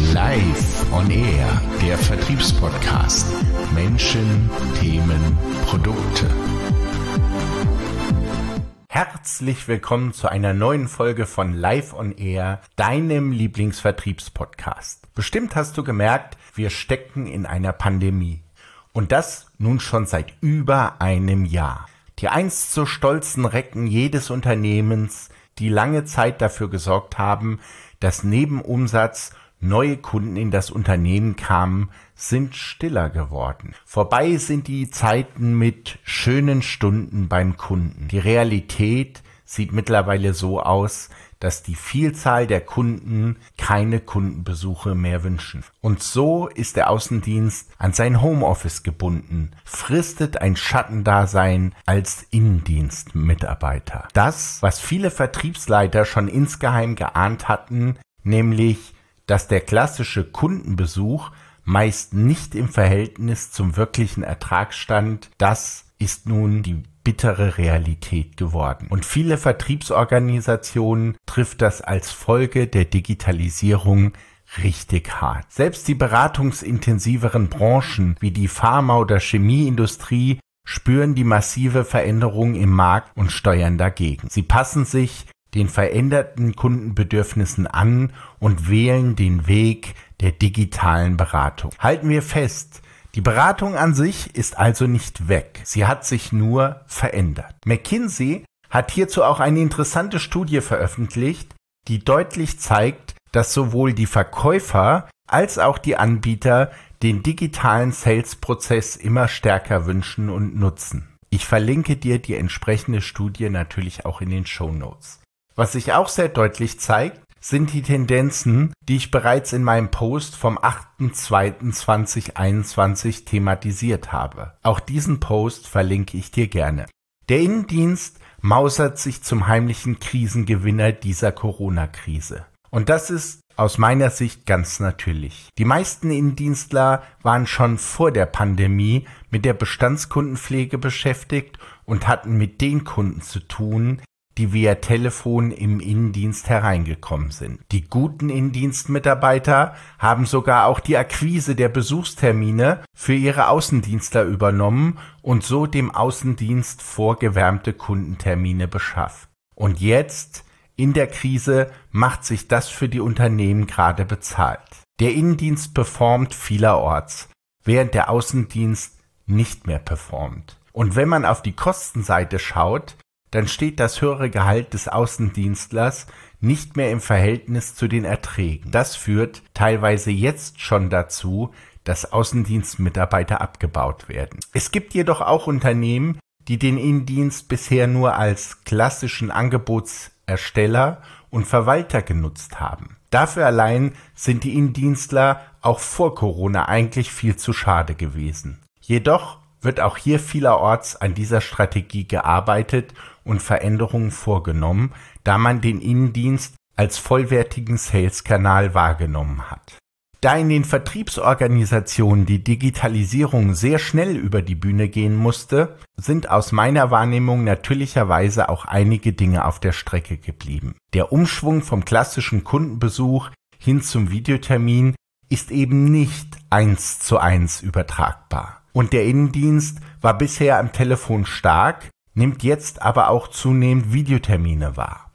Live on Air, der Vertriebspodcast. Menschen, Themen, Produkte. Herzlich willkommen zu einer neuen Folge von Live on Air, deinem Lieblingsvertriebspodcast. Bestimmt hast du gemerkt, wir stecken in einer Pandemie. Und das nun schon seit über einem Jahr. Die einst so stolzen Recken jedes Unternehmens, die lange Zeit dafür gesorgt haben, dass neben Umsatz neue Kunden in das Unternehmen kamen, sind stiller geworden. Vorbei sind die Zeiten mit schönen Stunden beim Kunden. Die Realität sieht mittlerweile so aus, dass die Vielzahl der Kunden keine Kundenbesuche mehr wünschen. Und so ist der Außendienst an sein Homeoffice gebunden, fristet ein Schattendasein als Innendienstmitarbeiter. Das, was viele Vertriebsleiter schon insgeheim geahnt hatten, nämlich, dass der klassische Kundenbesuch meist nicht im Verhältnis zum wirklichen Ertrag stand, das ist nun die bittere Realität geworden. Und viele Vertriebsorganisationen trifft das als Folge der Digitalisierung richtig hart. Selbst die beratungsintensiveren Branchen wie die Pharma- oder Chemieindustrie spüren die massive Veränderung im Markt und steuern dagegen. Sie passen sich den veränderten Kundenbedürfnissen an und wählen den Weg der digitalen Beratung. Halten wir fest, die Beratung an sich ist also nicht weg, sie hat sich nur verändert. McKinsey hat hierzu auch eine interessante Studie veröffentlicht, die deutlich zeigt, dass sowohl die Verkäufer als auch die Anbieter den digitalen Sales-Prozess immer stärker wünschen und nutzen. Ich verlinke dir die entsprechende Studie natürlich auch in den Show Notes. Was sich auch sehr deutlich zeigt, sind die Tendenzen, die ich bereits in meinem Post vom 8.2.2021 thematisiert habe. Auch diesen Post verlinke ich dir gerne. Der Innendienst mausert sich zum heimlichen Krisengewinner dieser Corona-Krise. Und das ist aus meiner Sicht ganz natürlich. Die meisten Innendienstler waren schon vor der Pandemie mit der Bestandskundenpflege beschäftigt und hatten mit den Kunden zu tun, die via Telefon im Innendienst hereingekommen sind. Die guten Innendienstmitarbeiter haben sogar auch die Akquise der Besuchstermine für ihre Außendienstler übernommen und so dem Außendienst vorgewärmte Kundentermine beschafft. Und jetzt, in der Krise, macht sich das für die Unternehmen gerade bezahlt. Der Innendienst performt vielerorts, während der Außendienst nicht mehr performt. Und wenn man auf die Kostenseite schaut, dann steht das höhere Gehalt des Außendienstlers nicht mehr im Verhältnis zu den Erträgen. Das führt teilweise jetzt schon dazu, dass Außendienstmitarbeiter abgebaut werden. Es gibt jedoch auch Unternehmen, die den Innendienst bisher nur als klassischen Angebotsersteller und Verwalter genutzt haben. Dafür allein sind die Innendienstler auch vor Corona eigentlich viel zu schade gewesen. Jedoch wird auch hier vielerorts an dieser Strategie gearbeitet und Veränderungen vorgenommen, da man den Innendienst als vollwertigen Sales-Kanal wahrgenommen hat. Da in den Vertriebsorganisationen die Digitalisierung sehr schnell über die Bühne gehen musste, sind aus meiner Wahrnehmung natürlicherweise auch einige Dinge auf der Strecke geblieben. Der Umschwung vom klassischen Kundenbesuch hin zum Videotermin ist eben nicht eins zu eins übertragbar. Und der Innendienst war bisher am Telefon stark, nimmt jetzt aber auch zunehmend Videotermine wahr.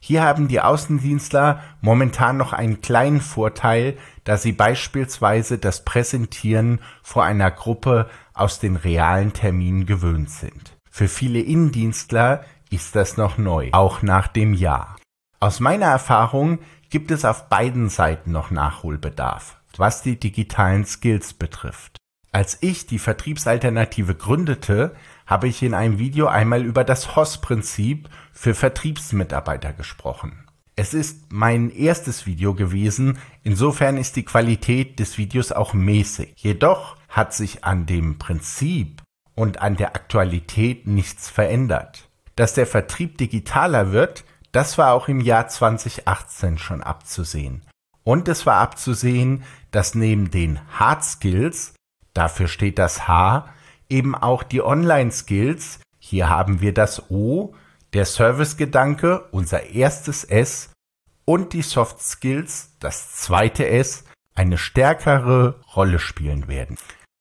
Hier haben die Außendienstler momentan noch einen kleinen Vorteil, da sie beispielsweise das Präsentieren vor einer Gruppe aus den realen Terminen gewöhnt sind. Für viele Innendienstler ist das noch neu, auch nach dem Jahr. Aus meiner Erfahrung gibt es auf beiden Seiten noch Nachholbedarf, was die digitalen Skills betrifft. Als ich die Vertriebsalternative gründete, habe ich in einem Video einmal über das HOS-Prinzip für Vertriebsmitarbeiter gesprochen. Es ist mein erstes Video gewesen, insofern ist die Qualität des Videos auch mäßig. Jedoch hat sich an dem Prinzip und an der Aktualität nichts verändert. Dass der Vertrieb digitaler wird, das war auch im Jahr 2018 schon abzusehen. Und es war abzusehen, dass neben den Hard Skills Dafür steht das H, eben auch die Online-Skills. Hier haben wir das O, der Servicegedanke, unser erstes S und die Soft Skills, das zweite S, eine stärkere Rolle spielen werden.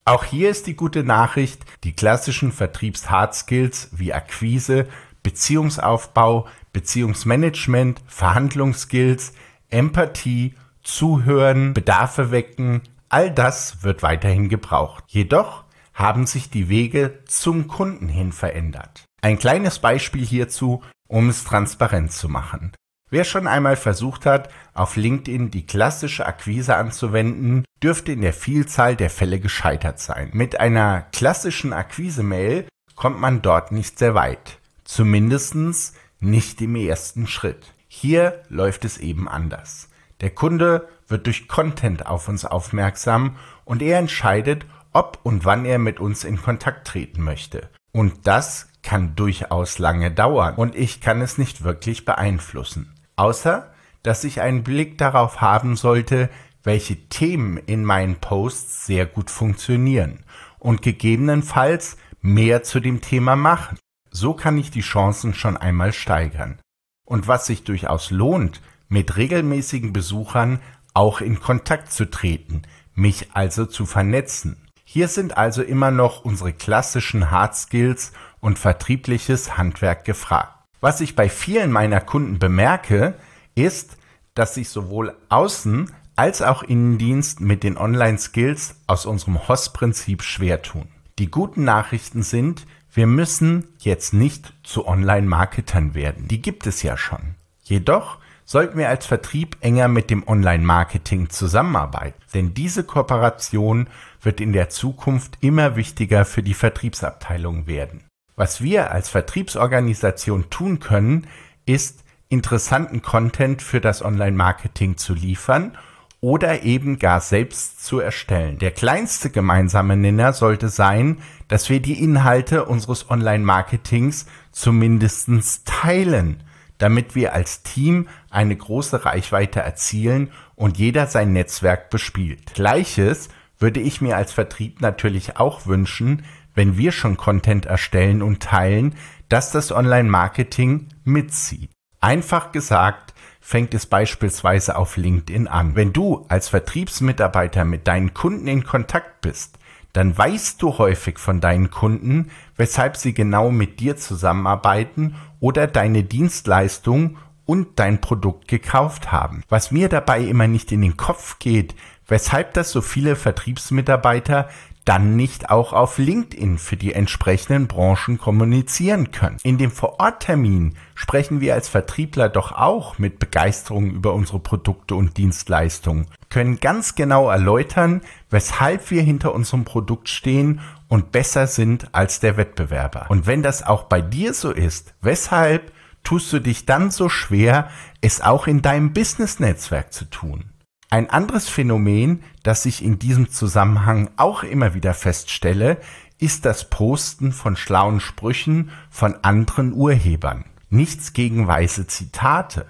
Auch hier ist die gute Nachricht, die klassischen Vertriebs-Hard-Skills wie Akquise, Beziehungsaufbau, Beziehungsmanagement, Verhandlungsskills, Empathie, Zuhören, Bedarfe wecken, all das wird weiterhin gebraucht. Jedoch haben sich die Wege zum Kunden hin verändert. Ein kleines Beispiel hierzu, um es transparent zu machen. Wer schon einmal versucht hat, auf LinkedIn die klassische Akquise anzuwenden, dürfte in der Vielzahl der Fälle gescheitert sein. Mit einer klassischen Akquise-Mail kommt man dort nicht sehr weit. Zumindestens nicht im ersten Schritt. Hier läuft es eben anders. Der Kunde wird durch Content auf uns aufmerksam und er entscheidet, ob und wann er mit uns in Kontakt treten möchte. Und das kann durchaus lange dauern und ich kann es nicht wirklich beeinflussen außer dass ich einen Blick darauf haben sollte, welche Themen in meinen Posts sehr gut funktionieren und gegebenenfalls mehr zu dem Thema machen. So kann ich die Chancen schon einmal steigern. Und was sich durchaus lohnt, mit regelmäßigen Besuchern auch in Kontakt zu treten, mich also zu vernetzen. Hier sind also immer noch unsere klassischen Hard Skills und vertriebliches Handwerk gefragt. Was ich bei vielen meiner Kunden bemerke, ist, dass sich sowohl Außen- als auch Innendienst mit den Online-Skills aus unserem HOS-Prinzip schwer tun. Die guten Nachrichten sind, wir müssen jetzt nicht zu Online-Marketern werden. Die gibt es ja schon. Jedoch sollten wir als Vertrieb enger mit dem Online-Marketing zusammenarbeiten, denn diese Kooperation wird in der Zukunft immer wichtiger für die Vertriebsabteilung werden. Was wir als Vertriebsorganisation tun können, ist interessanten Content für das Online-Marketing zu liefern oder eben gar selbst zu erstellen. Der kleinste gemeinsame Nenner sollte sein, dass wir die Inhalte unseres Online-Marketings zumindest teilen, damit wir als Team eine große Reichweite erzielen und jeder sein Netzwerk bespielt. Gleiches würde ich mir als Vertrieb natürlich auch wünschen, wenn wir schon Content erstellen und teilen, dass das Online-Marketing mitzieht. Einfach gesagt, fängt es beispielsweise auf LinkedIn an. Wenn du als Vertriebsmitarbeiter mit deinen Kunden in Kontakt bist, dann weißt du häufig von deinen Kunden, weshalb sie genau mit dir zusammenarbeiten oder deine Dienstleistung und dein Produkt gekauft haben. Was mir dabei immer nicht in den Kopf geht, weshalb das so viele Vertriebsmitarbeiter dann nicht auch auf LinkedIn für die entsprechenden Branchen kommunizieren können. In dem Vororttermin sprechen wir als Vertriebler doch auch mit Begeisterung über unsere Produkte und Dienstleistungen, können ganz genau erläutern, weshalb wir hinter unserem Produkt stehen und besser sind als der Wettbewerber. Und wenn das auch bei dir so ist, weshalb tust du dich dann so schwer, es auch in deinem Business-Netzwerk zu tun? Ein anderes Phänomen, das ich in diesem Zusammenhang auch immer wieder feststelle, ist das Posten von schlauen Sprüchen von anderen Urhebern. Nichts gegen weise Zitate,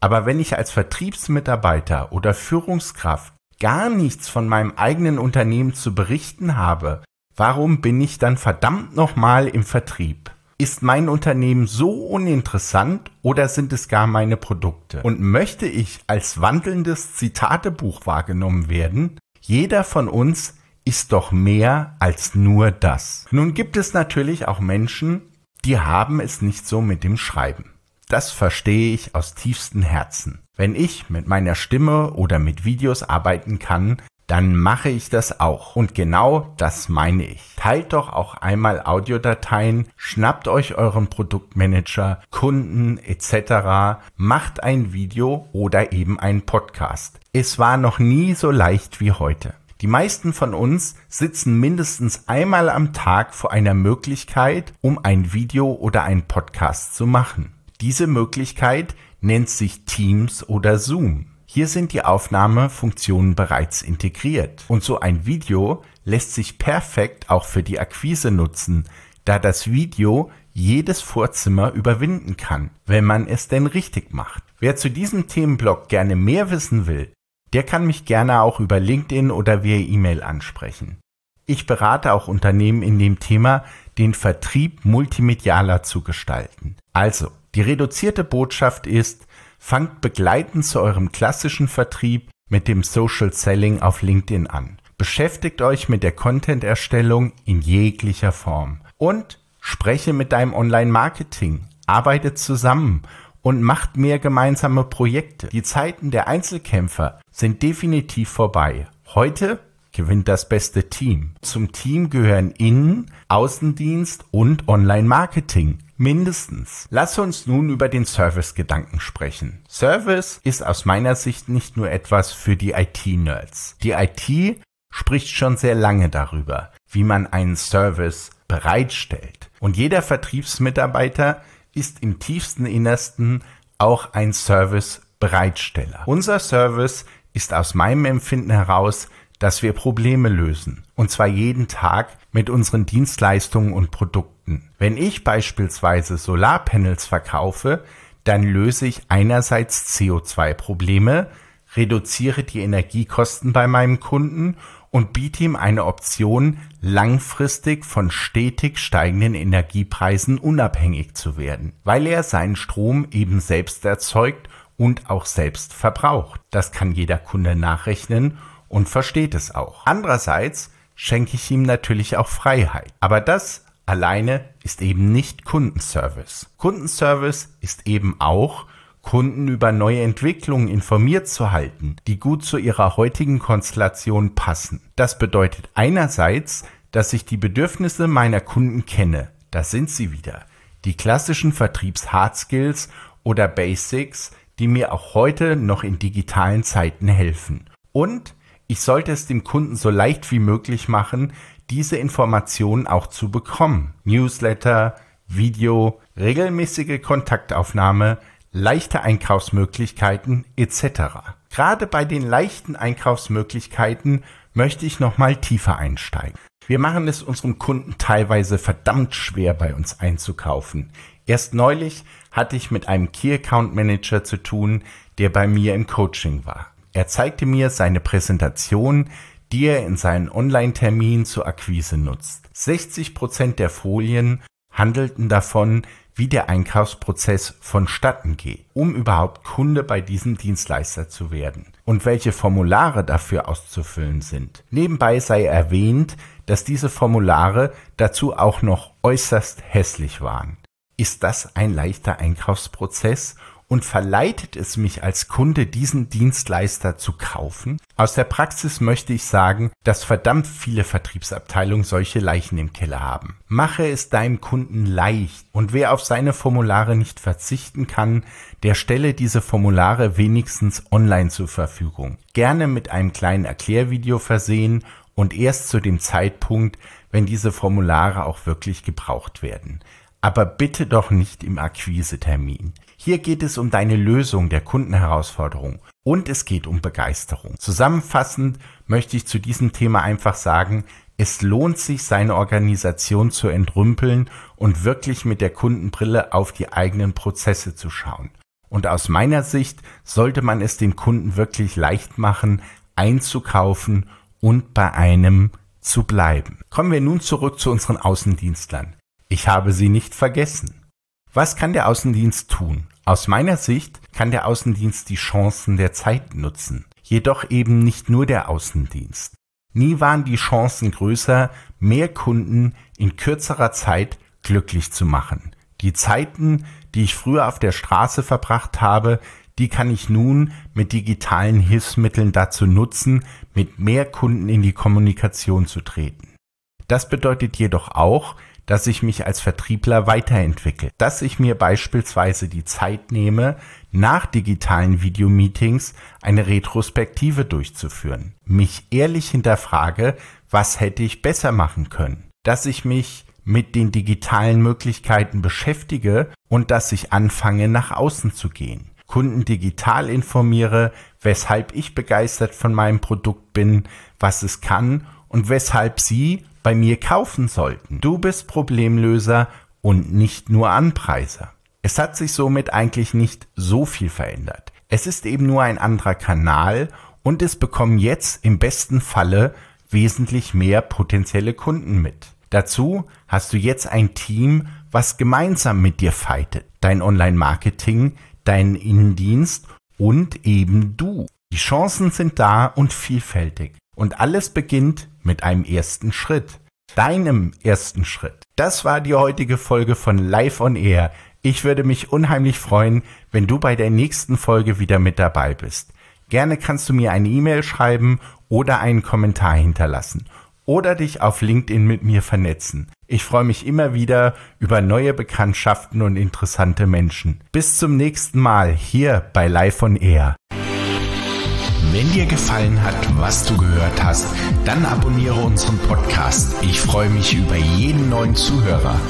aber wenn ich als Vertriebsmitarbeiter oder Führungskraft gar nichts von meinem eigenen Unternehmen zu berichten habe, warum bin ich dann verdammt nochmal im Vertrieb? Ist mein Unternehmen so uninteressant oder sind es gar meine Produkte? Und möchte ich als wandelndes Zitatebuch wahrgenommen werden? Jeder von uns ist doch mehr als nur das. Nun gibt es natürlich auch Menschen, die haben es nicht so mit dem Schreiben. Das verstehe ich aus tiefstem Herzen. Wenn ich mit meiner Stimme oder mit Videos arbeiten kann, dann mache ich das auch. Und genau das meine ich. Teilt doch auch einmal Audiodateien, schnappt euch euren Produktmanager, Kunden etc., macht ein Video oder eben einen Podcast. Es war noch nie so leicht wie heute. Die meisten von uns sitzen mindestens einmal am Tag vor einer Möglichkeit, um ein Video oder einen Podcast zu machen. Diese Möglichkeit nennt sich Teams oder Zoom. Hier sind die Aufnahmefunktionen bereits integriert. Und so ein Video lässt sich perfekt auch für die Akquise nutzen, da das Video jedes Vorzimmer überwinden kann, wenn man es denn richtig macht. Wer zu diesem Themenblock gerne mehr wissen will, der kann mich gerne auch über LinkedIn oder via E-Mail ansprechen. Ich berate auch Unternehmen in dem Thema, den Vertrieb multimedialer zu gestalten. Also, die reduzierte Botschaft ist, fangt begleitend zu eurem klassischen Vertrieb mit dem Social Selling auf LinkedIn an. Beschäftigt euch mit der Content-Erstellung in jeglicher Form und spreche mit deinem Online-Marketing, arbeitet zusammen und macht mehr gemeinsame Projekte. Die Zeiten der Einzelkämpfer sind definitiv vorbei. Heute gewinnt das beste Team. Zum Team gehören Innen-, Außendienst und Online-Marketing. Mindestens. Lass uns nun über den Service-Gedanken sprechen. Service ist aus meiner Sicht nicht nur etwas für die IT-Nerds. Die IT spricht schon sehr lange darüber, wie man einen Service bereitstellt. Und jeder Vertriebsmitarbeiter ist im tiefsten Innersten auch ein Service-Bereitsteller. Unser Service ist aus meinem Empfinden heraus dass wir Probleme lösen. Und zwar jeden Tag mit unseren Dienstleistungen und Produkten. Wenn ich beispielsweise Solarpanels verkaufe, dann löse ich einerseits CO2-Probleme, reduziere die Energiekosten bei meinem Kunden und biete ihm eine Option, langfristig von stetig steigenden Energiepreisen unabhängig zu werden, weil er seinen Strom eben selbst erzeugt und auch selbst verbraucht. Das kann jeder Kunde nachrechnen und versteht es auch. Andererseits schenke ich ihm natürlich auch Freiheit. Aber das alleine ist eben nicht Kundenservice. Kundenservice ist eben auch, Kunden über neue Entwicklungen informiert zu halten, die gut zu ihrer heutigen Konstellation passen. Das bedeutet einerseits, dass ich die Bedürfnisse meiner Kunden kenne. Da sind sie wieder. Die klassischen Vertriebs-Hard-Skills oder Basics, die mir auch heute noch in digitalen Zeiten helfen. Und ich sollte es dem Kunden so leicht wie möglich machen, diese Informationen auch zu bekommen. Newsletter, Video, regelmäßige Kontaktaufnahme, leichte Einkaufsmöglichkeiten etc. Gerade bei den leichten Einkaufsmöglichkeiten möchte ich nochmal tiefer einsteigen. Wir machen es unseren Kunden teilweise verdammt schwer, bei uns einzukaufen. Erst neulich hatte ich mit einem Key Account Manager zu tun, der bei mir im Coaching war. Er zeigte mir seine Präsentation, die er in seinen Online-Terminen zur Akquise nutzt. 60 Prozent der Folien handelten davon, wie der Einkaufsprozess vonstatten geht, um überhaupt Kunde bei diesem Dienstleister zu werden und welche Formulare dafür auszufüllen sind. Nebenbei sei erwähnt, dass diese Formulare dazu auch noch äußerst hässlich waren. Ist das ein leichter Einkaufsprozess und verleitet es mich als Kunde, diesen Dienstleister zu kaufen? Aus der Praxis möchte ich sagen, dass verdammt viele Vertriebsabteilungen solche Leichen im Keller haben. Mache es deinem Kunden leicht und wer auf seine Formulare nicht verzichten kann, der stelle diese Formulare wenigstens online zur Verfügung. Gerne mit einem kleinen Erklärvideo versehen und erst zu dem Zeitpunkt, wenn diese Formulare auch wirklich gebraucht werden. Aber bitte doch nicht im Akquisetermin. Hier geht es um deine Lösung der Kundenherausforderung und es geht um Begeisterung. Zusammenfassend möchte ich zu diesem Thema einfach sagen, es lohnt sich, seine Organisation zu entrümpeln und wirklich mit der Kundenbrille auf die eigenen Prozesse zu schauen. Und aus meiner Sicht sollte man es dem Kunden wirklich leicht machen, einzukaufen und bei einem zu bleiben. Kommen wir nun zurück zu unseren Außendienstlern. Ich habe sie nicht vergessen. Was kann der Außendienst tun? Aus meiner Sicht kann der Außendienst die Chancen der Zeit nutzen, jedoch eben nicht nur der Außendienst. Nie waren die Chancen größer, mehr Kunden in kürzerer Zeit glücklich zu machen. Die Zeiten, die ich früher auf der Straße verbracht habe, die kann ich nun mit digitalen Hilfsmitteln dazu nutzen, mit mehr Kunden in die Kommunikation zu treten. Das bedeutet jedoch auch, dass ich mich als Vertriebler weiterentwickle, dass ich mir beispielsweise die Zeit nehme, nach digitalen Videomeetings eine Retrospektive durchzuführen, mich ehrlich hinterfrage, was hätte ich besser machen können, dass ich mich mit den digitalen Möglichkeiten beschäftige und dass ich anfange, nach außen zu gehen. Kunden digital informiere, weshalb ich begeistert von meinem Produkt bin, was es kann und weshalb sie bei mir kaufen sollten. Du bist Problemlöser und nicht nur Anpreiser. Es hat sich somit eigentlich nicht so viel verändert. Es ist eben nur ein anderer Kanal und es bekommen jetzt im besten Falle wesentlich mehr potenzielle Kunden mit. Dazu hast du jetzt ein Team, was gemeinsam mit dir fightet. Dein Online-Marketing, dein Innendienst und eben du. Die Chancen sind da und vielfältig. Und alles beginnt mit einem ersten Schritt. Deinem ersten Schritt. Das war die heutige Folge von Live on Air. Ich würde mich unheimlich freuen, wenn du bei der nächsten Folge wieder mit dabei bist. Gerne kannst du mir eine E-Mail schreiben oder einen Kommentar hinterlassen oder dich auf LinkedIn mit mir vernetzen. Ich freue mich immer wieder über neue Bekanntschaften und interessante Menschen. Bis zum nächsten Mal hier bei Live on Air. Wenn dir gefallen hat, was du gehört hast, dann abonniere unseren Podcast. Ich freue mich über jeden neuen Zuhörer.